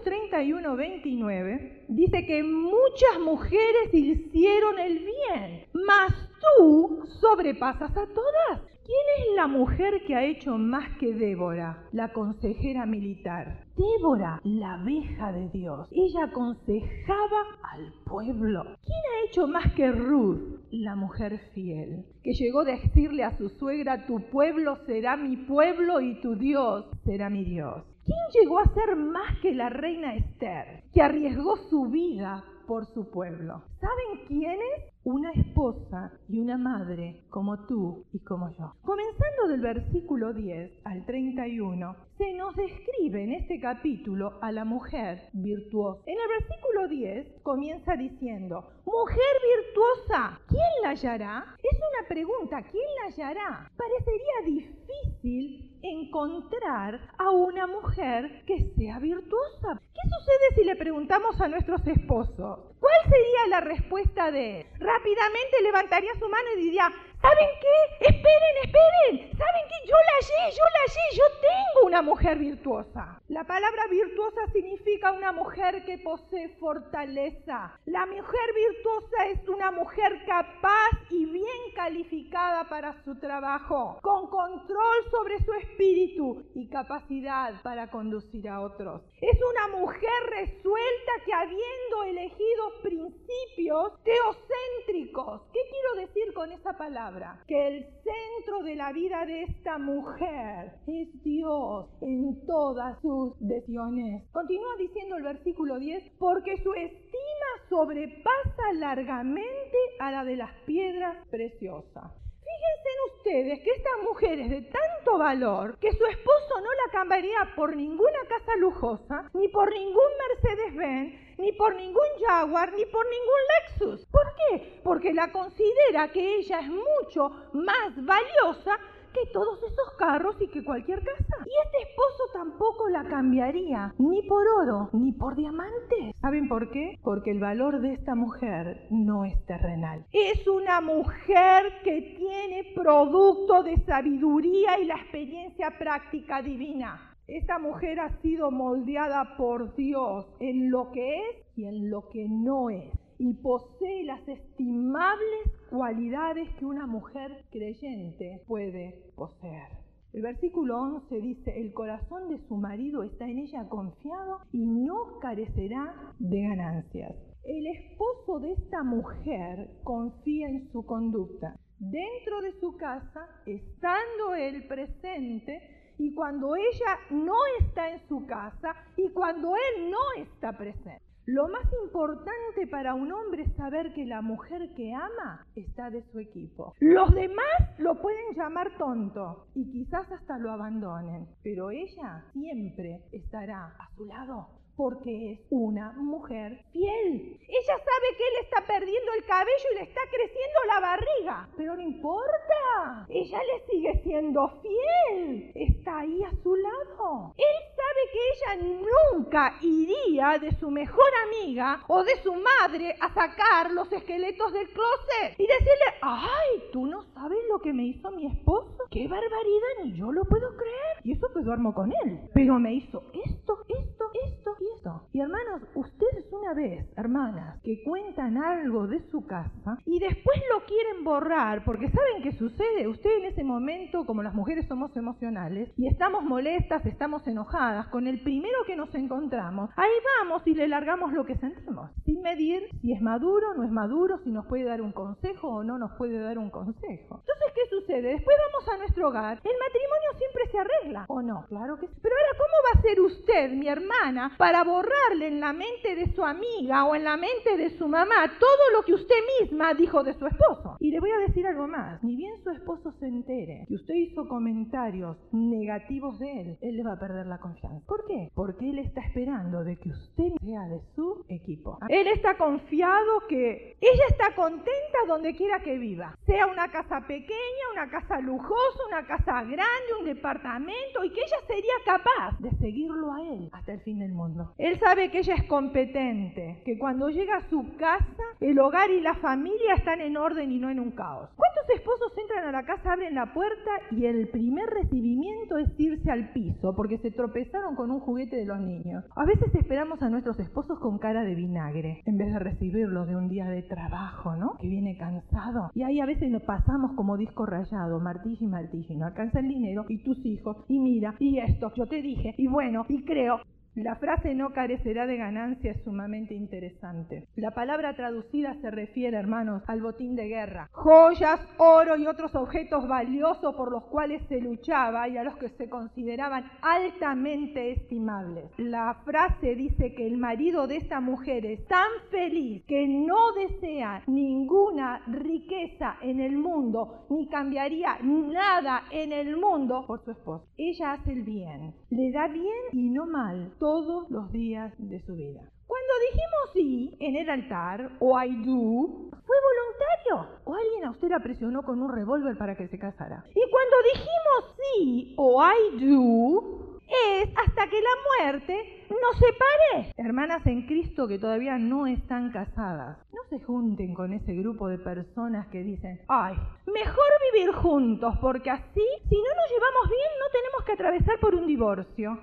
Proverbios 31, 29 dice que muchas mujeres hicieron el bien, mas tú sobrepasas a todas. ¿Quién es la mujer que ha hecho más que Débora, la consejera militar? Débora, la abeja de Dios. Ella aconsejaba al pueblo. ¿Quién ha hecho más que Ruth, la mujer fiel? Que llegó a decirle a su suegra, tu pueblo será mi pueblo y tu Dios será mi Dios. ¿Quién llegó a ser más que la reina Esther, que arriesgó su vida por su pueblo? ¿Saben quiénes? una esposa y una madre como tú y como yo. Comenzando del versículo 10 al 31, se nos describe en este capítulo a la mujer virtuosa. En el versículo 10 comienza diciendo, mujer virtuosa, ¿quién la hallará? Es una pregunta, ¿quién la hallará? Parecería difícil encontrar a una mujer que sea virtuosa. ¿Qué sucede si le preguntamos a nuestros esposos? ¿Cuál sería la respuesta de él? Rápidamente levantaría su mano y diría, ¿saben qué? Esperen, esperen. ¿Saben qué? Yo la hallé, yo la hallé, yo tengo una mujer virtuosa. La palabra virtuosa significa una mujer que posee fortaleza. La mujer virtuosa es una mujer capaz y bien calificada para su trabajo, con control sobre su espíritu y capacidad para conducir a otros. Es una mujer resuelta que habiendo elegido principios teocéntricos, ¿qué quiero decir con esa palabra? Que el centro de la vida de esta mujer es Dios en todas sus decisiones. Continúa diciendo el versículo 10, porque su estima sobrepasa largamente a la de las piedras preciosas. Fíjense ustedes que esta mujer es de tanto valor que su esposo no la cambiaría por ninguna casa lujosa, ni por ningún Mercedes-Benz, ni por ningún Jaguar, ni por ningún Lexus. ¿Por qué? Porque la considera que ella es mucho más valiosa que todos esos carros y que cualquier casa. Y este esposo tampoco la cambiaría, ni por oro, ni por diamantes. ¿Saben por qué? Porque el valor de esta mujer no es terrenal. Es una mujer que tiene producto de sabiduría y la experiencia práctica divina. Esta mujer ha sido moldeada por Dios en lo que es y en lo que no es y posee las estimables cualidades que una mujer creyente puede poseer. El versículo 11 dice, el corazón de su marido está en ella confiado y no carecerá de ganancias. El esposo de esta mujer confía en su conducta. Dentro de su casa, estando él presente, y cuando ella no está en su casa y cuando él no está presente. Lo más importante para un hombre es saber que la mujer que ama está de su equipo. Los demás lo pueden llamar tonto y quizás hasta lo abandonen, pero ella siempre estará a su lado porque es una mujer fiel. Ella sabe que él está perdiendo el cabello y le está creciendo la barriga, pero no importa. Ella le sigue siendo fiel. Está ahí a su lado. Él sabe que ella nunca iría de su mejor amiga o de su madre a sacar los esqueletos del closet y decirle, ay, tú no sabes lo que me hizo mi esposo. Qué barbaridad, ni yo lo puedo creer. Y eso que duermo con él. Pero me hizo esto, esto, esto y y hermanos, ustedes una vez, hermanas, que cuentan algo de su casa y después lo quieren borrar, porque saben qué sucede, usted en ese momento, como las mujeres somos emocionales, y estamos molestas, estamos enojadas, con el primero que nos encontramos, ahí vamos y le largamos lo que sentimos, sin medir si es maduro, no es maduro, si nos puede dar un consejo o no nos puede dar un consejo. Entonces, ¿qué sucede? Después vamos a nuestro hogar, el matrimonio siempre se arregla, ¿o no? Claro que sí. Pero ahora, ¿cómo va a ser usted, mi hermana, para borrarle en la mente de su amiga o en la mente de su mamá todo lo que usted misma dijo de su esposo. Y le voy a decir algo más, ni bien su esposo se entere que usted hizo comentarios negativos de él, él le va a perder la confianza. ¿Por qué? Porque él está esperando de que usted sea de su equipo. Él está confiado que ella está contenta donde quiera que viva, sea una casa pequeña, una casa lujosa, una casa grande, un departamento, y que ella sería capaz de seguirlo a él hasta el fin del mundo. Él sabe que ella es competente que cuando llega a su casa, el hogar y la familia están en orden y no en un caos. ¿Cuántos esposos entran a la casa, abren la puerta y el primer recibimiento es irse al piso porque se tropezaron con un juguete de los niños? A veces esperamos a nuestros esposos con cara de vinagre en vez de recibirlos de un día de trabajo, ¿no? Que viene cansado. Y ahí a veces nos pasamos como disco rayado, martillo y martillo, y no alcanza el dinero y tus hijos, y mira, y esto, yo te dije, y bueno, y creo. La frase no carecerá de ganancia es sumamente interesante. La palabra traducida se refiere, hermanos, al botín de guerra. Joyas, oro y otros objetos valiosos por los cuales se luchaba y a los que se consideraban altamente estimables. La frase dice que el marido de esta mujer es tan feliz que no desea ninguna riqueza en el mundo ni cambiaría nada en el mundo por su esposo. Ella hace el bien, le da bien y no mal todos los días de su vida. Cuando dijimos sí en el altar, o I do, fue voluntario. O alguien a usted la presionó con un revólver para que se casara. Y cuando dijimos sí, o I do, es hasta que la muerte nos separe. Hermanas en Cristo que todavía no están casadas, no se junten con ese grupo de personas que dicen, ay, mejor vivir juntos porque así, si no nos llevamos bien, no tenemos que atravesar por un divorcio.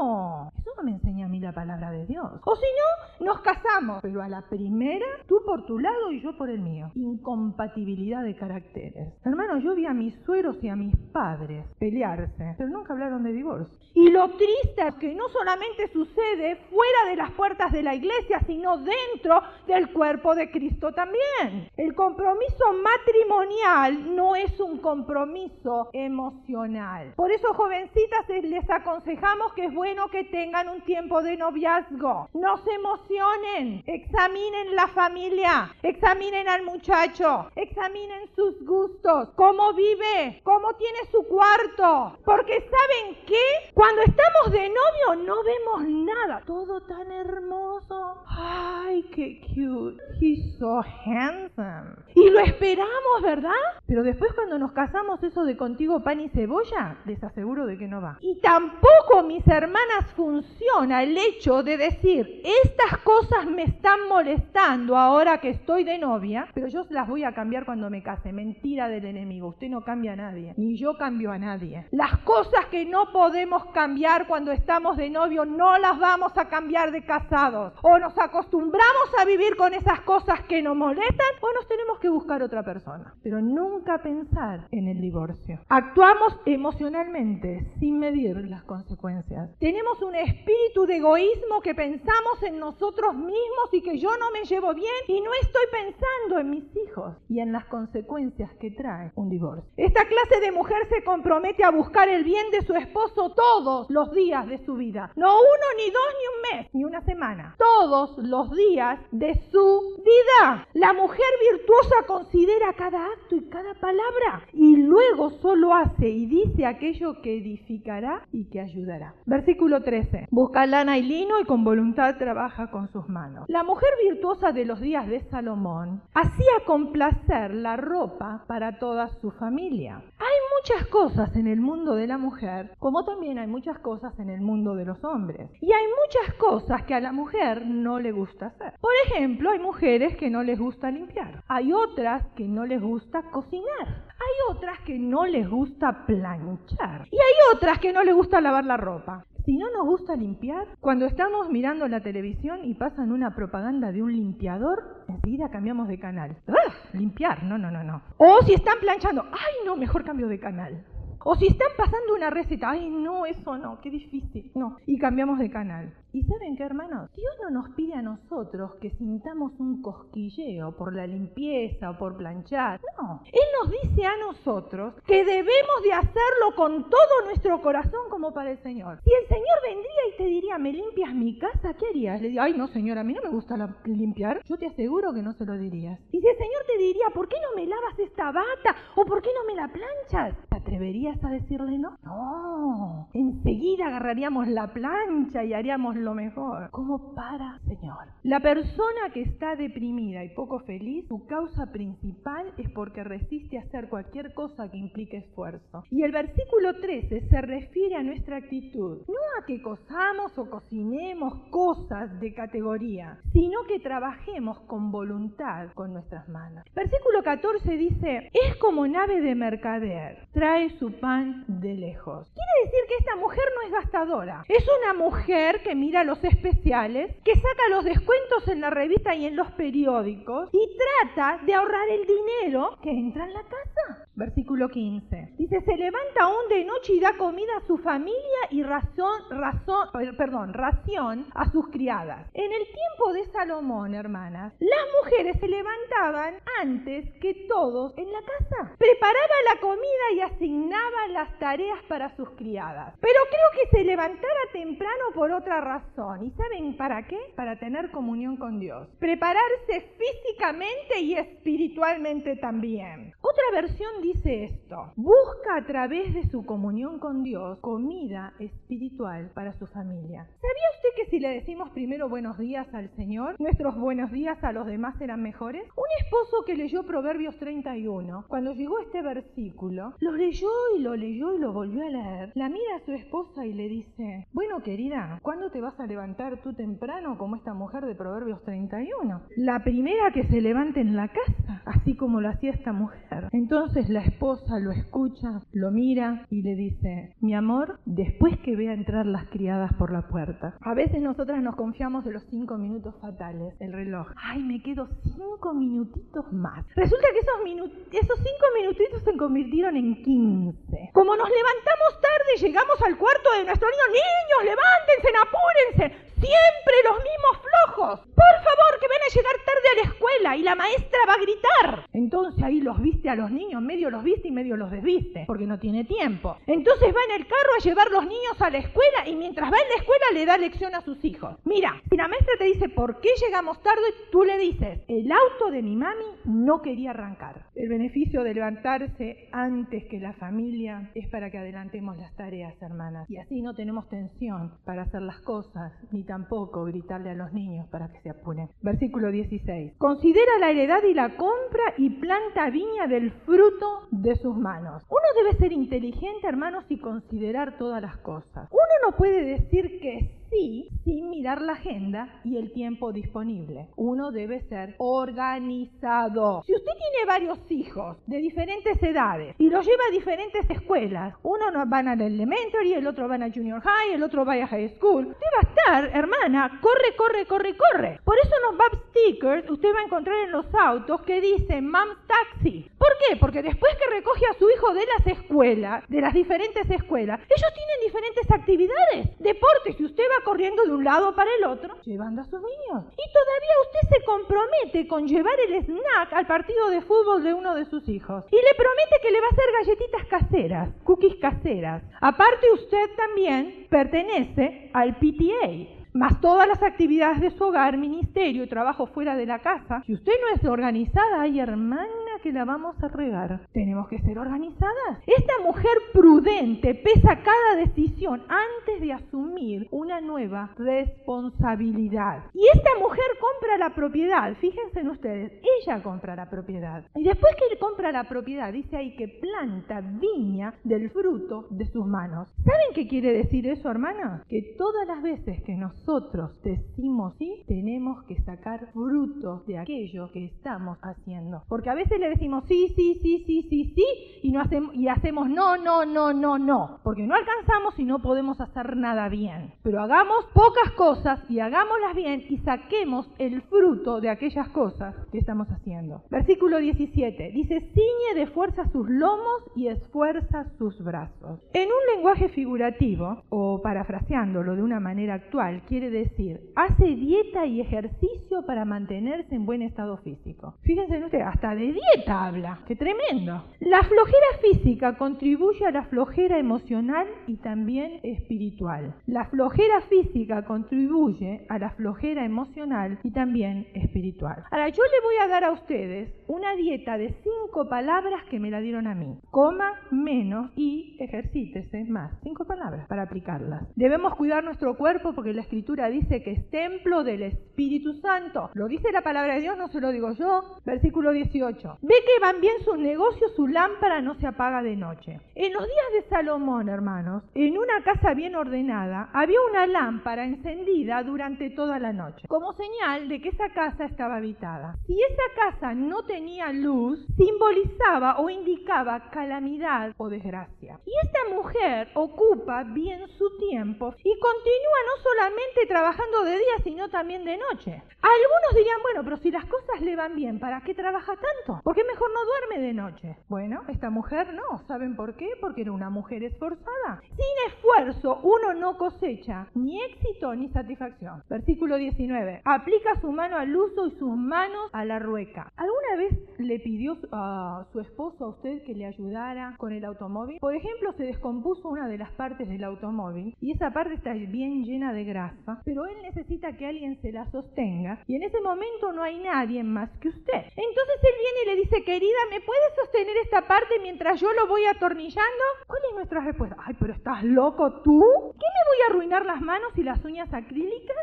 No, eso no me enseña a mí la palabra de Dios. O si no, nos casamos, pero a la primera, tú por tu lado y yo por el mío. Incompatibilidad de caracteres. Hermano, yo vi a mis sueros y a mis padres pelearse, pero nunca hablaron de divorcio. Y lo triste es que no solamente sucede fuera de las puertas de la iglesia, sino dentro del cuerpo de Cristo también. El compromiso matrimonial no es un compromiso emocional. Por eso, jovencitas, les aconsejamos que es bueno que tengan un tiempo de noviazgo. No se emocionen, examinen la familia, examinen al muchacho, examinen sus gustos, cómo vive, cómo tiene su cuarto. Porque ¿saben qué? Cuando estamos de novio no vemos nada. Todo tan hermoso. Ay, qué cute. He's so handsome. Y lo esperamos, ¿verdad? Pero después cuando nos casamos eso de contigo pan y cebolla, les aseguro de que no va. Y tampoco, mis hermanas, funciona el hecho de decir, estas cosas me están molestando ahora que estoy de novia, pero yo las voy a cambiar cuando me case. Mentira del enemigo. Usted no cambia a nadie. Ni yo cambio a nadie. Las cosas que no podemos cambiar cuando estamos de novio, no las vamos a cambiar de casados. O nos acostumbramos a vivir con esas cosas que nos molestan o nos tenemos que buscar otra persona. Pero nunca pensar en el divorcio. Actuamos emocionalmente sin medir las consecuencias. Tenemos un espíritu de egoísmo que pensamos en nosotros mismos y que yo no me llevo bien y no estoy pensando en mis hijos y en las consecuencias que trae un divorcio. Esta clase de mujer se compromete a buscar el bien de su esposo todos los días de su vida. No uno, ni dos, ni un mes, ni una semana. Todos los días de su vida. La mujer virtuosa considera cada acto y cada palabra y luego solo hace y dice aquello que edificará y que ayudará. Versículo 13. Busca lana y lino y con voluntad trabaja con sus manos. La mujer virtuosa de los días de Salomón hacía complacer la ropa para toda su familia. Hay muchas cosas en el mundo de la mujer, como también hay muchas cosas en el mundo de los hombres. Y hay muchas cosas que a la mujer no le gusta hacer. Por ejemplo, hay mujeres que no les gusta limpiar. Hay otras que no les gusta cocinar. Hay otras que no les gusta planchar. Y hay otras que no les gusta lavar la ropa. Si no nos gusta limpiar, cuando estamos mirando la televisión y pasan una propaganda de un limpiador, enseguida cambiamos de canal. ¡Ah! Limpiar, no, no, no, no. O si están planchando, ay no, mejor cambio de canal. O si están pasando una receta, ay no, eso no, qué difícil, no. Y cambiamos de canal. ¿Y saben qué, hermanos? Dios no nos pide a nosotros que sintamos un cosquilleo por la limpieza o por planchar. No. Él nos dice a nosotros que debemos de hacerlo con todo nuestro corazón como para el Señor. Si el Señor vendría y te diría, ¿me limpias mi casa? ¿Qué harías? Le digo, ay, no, Señor, a mí no me gusta limpiar. Yo te aseguro que no se lo dirías. Y si el Señor te diría, ¿por qué no me lavas esta bata? ¿O por qué no me la planchas? ¿Te atreverías a decirle no? No. Enseguida agarraríamos la plancha y haríamos lo mejor, como para Señor. La persona que está deprimida y poco feliz, su causa principal es porque resiste a hacer cualquier cosa que implique esfuerzo. Y el versículo 13 se refiere a nuestra actitud, no a que cosamos o cocinemos cosas de categoría, sino que trabajemos con voluntad con nuestras manos. Versículo 14 dice, es como nave de mercader, trae su pan de lejos. Quiere decir que esta mujer no es gastadora, es una mujer que mira los especiales, que saca los descuentos en la revista y en los periódicos y trata de ahorrar el dinero que entra en la casa. Versículo 15. Dice, se levanta aún de noche y da comida a su familia y razón, razón, perdón, ración a sus criadas. En el tiempo de Salomón, hermanas, las mujeres se levantaban antes que todos en la casa. Preparaba la comida y asignaba las tareas para sus criadas. Pero creo que se levantaba temprano por otra razón. ¿Y saben para qué? Para tener comunión con Dios. Prepararse físicamente y espiritualmente también. Otra versión dice esto. Busca a través de su comunión con Dios comida espiritual para su familia. ¿Sabía usted que si le decimos primero buenos días al Señor, nuestros buenos días a los demás serán mejores? Un esposo que leyó Proverbios 31, cuando llegó este versículo, lo leyó y lo leyó y lo volvió a leer. La mira a su esposa y le dice, bueno querida, ¿cuándo te vas a levantar tú temprano como esta mujer de Proverbios 31? La primera que se levante en la casa, así como lo hacía esta mujer. Entonces la esposa lo escucha, lo mira y le dice, mi amor, después que vea entrar las criadas por la puerta. A veces nosotras nos confiamos de los cinco minutos fatales, el reloj. Ay, me quedo cinco minutitos más. Resulta que esos, esos cinco minutitos se convirtieron en quince. Como nos levantamos tarde, llegamos al cuarto de nuestro niño, niños, levántense, apúrense, Siempre los mismos flojos. Por favor, que van llegar tarde a la escuela y la maestra va a gritar. Entonces ahí los viste a los niños, medio los viste y medio los desviste, porque no tiene tiempo. Entonces va en el carro a llevar los niños a la escuela y mientras va en la escuela le da lección a sus hijos. Mira, si la maestra te dice por qué llegamos tarde, tú le dices, el auto de mi mami no quería arrancar. El beneficio de levantarse antes que la familia es para que adelantemos las tareas, hermanas. Y así no tenemos tensión para hacer las cosas, ni tampoco gritarle a los niños para que se apuren. Versículo 16. Considera la heredad y la compra y planta viña del fruto de sus manos. Uno debe ser inteligente, hermanos, y considerar todas las cosas. Uno no puede decir que sí sin mirar la agenda y el tiempo disponible. Uno debe ser organizado. Si usted tiene varios hijos de diferentes edades y los lleva a diferentes escuelas, uno va a la elementary, el otro va a junior high, el otro va a high school, usted va a estar, hermana, corre, corre, corre, corre. Por eso los BAP stickers usted va a encontrar en los autos que dicen Mom's Taxi. ¿Por qué? Porque después que recoge a su hijo de las escuelas, de las diferentes escuelas, ellos tienen diferentes actividades, deportes, y usted va corriendo de un lado para el otro, llevando a sus niños. Y todavía usted se compromete con llevar el snack al partido de fútbol de uno de sus hijos. Y le promete que le va a hacer galletitas caseras, cookies caseras. Aparte usted también pertenece al PTA, más todas las actividades de su hogar, ministerio y trabajo fuera de la casa. Si usted no es organizada, hay hermana que la vamos a regar. Tenemos que ser organizadas. Esta mujer prudente pesa cada decisión antes de asumir una nueva responsabilidad. Y esta mujer compra la propiedad. Fíjense en ustedes, ella compra la propiedad. Y después que compra la propiedad, dice ahí que planta viña del fruto de sus manos. ¿Saben qué quiere decir eso, hermana? Que todas las veces que nos nosotros decimos sí, tenemos que sacar frutos de aquello que estamos haciendo. Porque a veces le decimos sí, sí, sí, sí, sí, sí, y, no hacemos, y hacemos no, no, no, no, no. Porque no alcanzamos y no podemos hacer nada bien. Pero hagamos pocas cosas y hagámoslas bien y saquemos el fruto de aquellas cosas que estamos haciendo. Versículo 17 dice, ciñe de fuerza sus lomos y esfuerza sus brazos. En un lenguaje figurativo, o parafraseándolo de una manera actual, quiere decir, hace dieta y ejercicio para mantenerse en buen estado físico. Fíjense en ustedes, hasta de dieta dieta habla. ¡Qué tremendo! La flojera física contribuye a la flojera emocional y también espiritual. La flojera física contribuye a la flojera emocional y también espiritual. Ahora, yo le voy a dar a ustedes una dieta de cinco palabras que me la dieron a mí. Coma menos y ejercítese más. Cinco palabras para aplicarlas. Debemos cuidar nuestro cuerpo porque la escritura dice que es templo del Espíritu Santo. Lo dice la palabra de Dios, no se lo digo yo. Versículo 18. Ve que van bien sus negocios, su lámpara no se apaga de noche. En los días de Salomón, hermanos, en una casa bien ordenada, había una lámpara encendida durante toda la noche, como señal de que esa casa estaba habitada. Si esa casa no tenía luz, simbolizaba o indicaba calamidad o desgracia. Y esta mujer ocupa bien su tiempo y continúa no solamente trabajando de día, sino también de noche. Algunos dirían, bueno, pero si las cosas le van bien, ¿para qué trabaja tanto? ¿Por qué mejor no duerme de noche? Bueno, esta mujer no. ¿Saben por qué? Porque era una mujer esforzada. Sin esfuerzo uno no cosecha ni éxito ni satisfacción. Versículo 19. Aplica su mano al uso y sus manos a la rueca. ¿Alguna vez le pidió a su esposo a usted que le ayudara con el automóvil? Por ejemplo, se descompuso una de las partes del automóvil y esa parte está bien llena de grasa, pero él necesita que alguien se la sostenga y en ese momento no hay nadie más que usted. Entonces él viene y le dice, querida, ¿me puedes sostener esta parte mientras yo lo voy atornillando? ¿Cuál es nuestra respuesta? Ay, pero estás loco tú. ¿Qué me voy a arruinar las manos y las uñas acrílicas?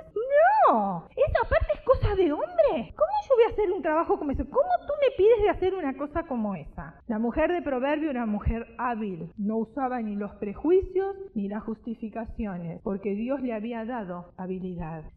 No, esa parte es cosa de hombre. ¿Cómo yo voy a hacer un trabajo como ese? ¿Cómo tú me pides de hacer una cosa como esa? La mujer de Proverbio era una mujer hábil. No usaba ni los prejuicios ni las justificaciones, porque Dios le había dado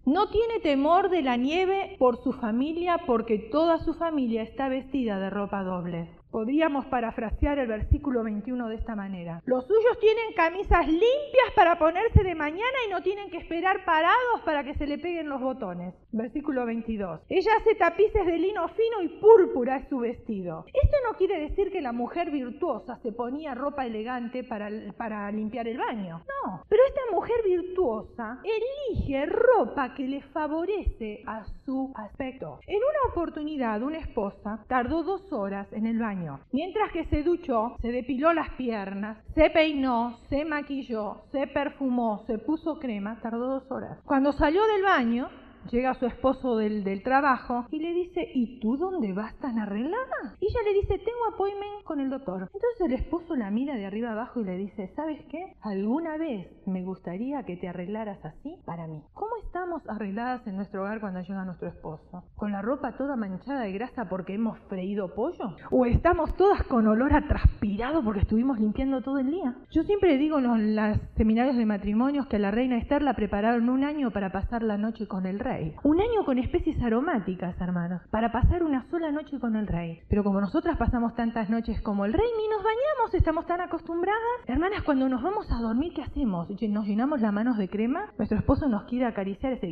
No tiene temor de la nieve por su familia, porque toda su familia está vestida de ropa doble. Podríamos parafrasear el versículo 21 de esta manera. Los suyos tienen camisas limpias para ponerse de mañana y no tienen que esperar parados para que se le peguen los botones. Versículo 22. Ella hace tapices de lino fino y púrpura es su vestido. Esto no quiere decir que la mujer virtuosa se ponía ropa elegante para, para limpiar el baño. No, pero esta mujer virtuosa elige ropa que le favorece a su aspecto. En una oportunidad, una esposa tardó dos horas en el baño Mientras que se duchó, se depiló las piernas, se peinó, se maquilló, se perfumó, se puso crema, tardó dos horas. Cuando salió del baño, llega su esposo del, del, trabajo y le dice, ¿y tú dónde vas tan arreglada? Y ella le dice, tengo appointment con el doctor. Entonces el esposo la mira de arriba abajo y le dice, ¿sabes qué? Alguna vez me gustaría que te arreglaras así para mí. ¿Cómo estamos arregladas en nuestro hogar cuando llega nuestro esposo? ¿Con la ropa toda manchada de grasa porque hemos freído pollo? ¿O estamos todas con olor a transpirado porque estuvimos limpiando todo el día? Yo siempre digo en los seminarios de matrimonios que a la reina Esther la prepararon un año para pasar la noche con el rey un año con especies aromáticas, hermanos, para pasar una sola noche con el rey. Pero como nosotras pasamos tantas noches como el rey, ni nos bañamos, estamos tan acostumbradas. Hermanas, cuando nos vamos a dormir, ¿qué hacemos? ¿Nos llenamos las manos de crema? Nuestro esposo nos quiere acariciar ese...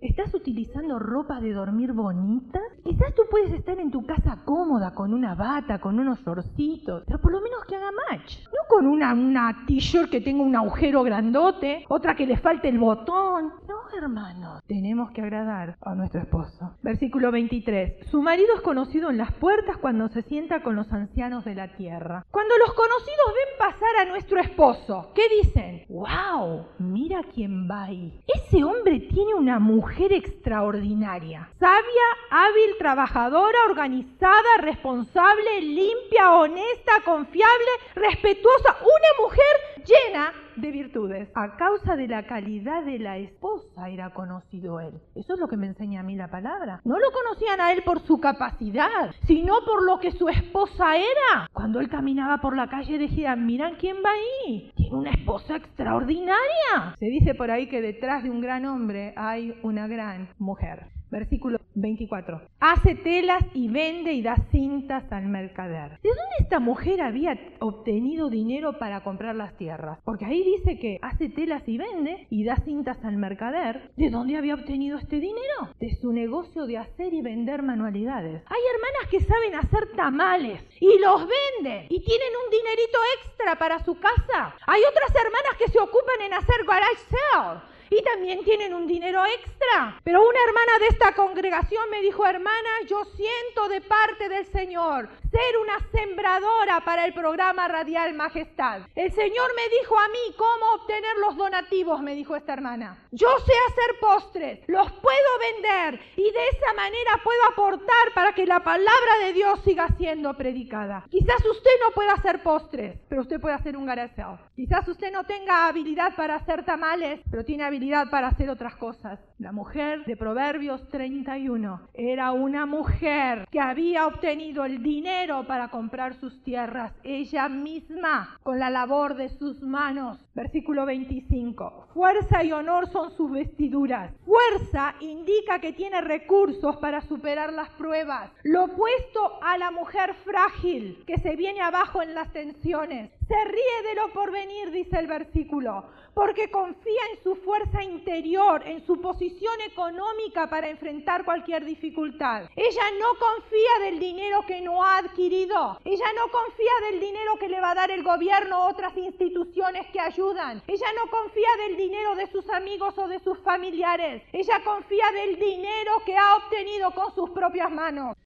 ¿Estás utilizando ropa de dormir bonita? Quizás tú puedes estar en tu casa cómoda, con una bata, con unos shortcitos, pero por lo menos que haga match. No con una, una t-shirt que tenga un agujero grandote, otra que le falte el botón. No, hermano tenemos que agradar a nuestro esposo. Versículo 23. Su marido es conocido en las puertas cuando se sienta con los ancianos de la tierra. Cuando los conocidos ven pasar a nuestro esposo, ¿qué dicen? ¡Wow! Mira quién va ahí. Ese hombre tiene una mujer extraordinaria. Sabia, hábil, trabajadora, organizada, responsable, limpia, honesta, confiable, respetuosa. Una mujer llena de virtudes. A causa de la calidad de la esposa era conocido él. Eso es lo que me enseña a mí la palabra. No lo conocían a él por su capacidad, sino por lo que su esposa era. Cuando él caminaba por la calle decían, miran quién va ahí. Tiene una esposa extraordinaria. Se dice por ahí que detrás de un gran hombre hay una gran mujer. Versículo 24. Hace telas y vende y da cintas al mercader. ¿De dónde esta mujer había obtenido dinero para comprar las tierras? Porque ahí dice que hace telas y vende y da cintas al mercader. ¿De dónde había obtenido este dinero? De su negocio de hacer y vender manualidades. Hay hermanas que saben hacer tamales y los venden y tienen un dinerito extra para su casa. Hay otras hermanas que se ocupan en hacer garage sale y también tienen un dinero extra. Pero una hermana de esta congregación me dijo, hermana, yo siento de parte del Señor ser una sembradora para el programa Radial Majestad. El Señor me dijo a mí cómo obtener los donativos, me dijo esta hermana. Yo sé hacer postres, los puedo vender y de esa manera puedo aportar para que la palabra de Dios siga siendo predicada. Quizás usted no pueda hacer postres, pero usted puede hacer un garage Quizás usted no tenga habilidad para hacer tamales, pero tiene habilidad para hacer otras cosas. La mujer de Proverbios 31 era una mujer que había obtenido el dinero para comprar sus tierras, ella misma, con la labor de sus manos. Versículo 25. Fuerza y honor son sus vestiduras. Fuerza indica que tiene recursos para superar las pruebas. Lo opuesto a la mujer frágil que se viene abajo en las tensiones. Se ríe de lo porvenir, dice el versículo, porque confía en su fuerza interior, en su posición económica para enfrentar cualquier dificultad. Ella no confía del dinero que no ha adquirido. Ella no confía del dinero que le va a dar el gobierno o otras instituciones que ayudan. Ella no confía del dinero de sus amigos o de sus familiares. Ella confía del dinero que ha obtenido con sus propias manos.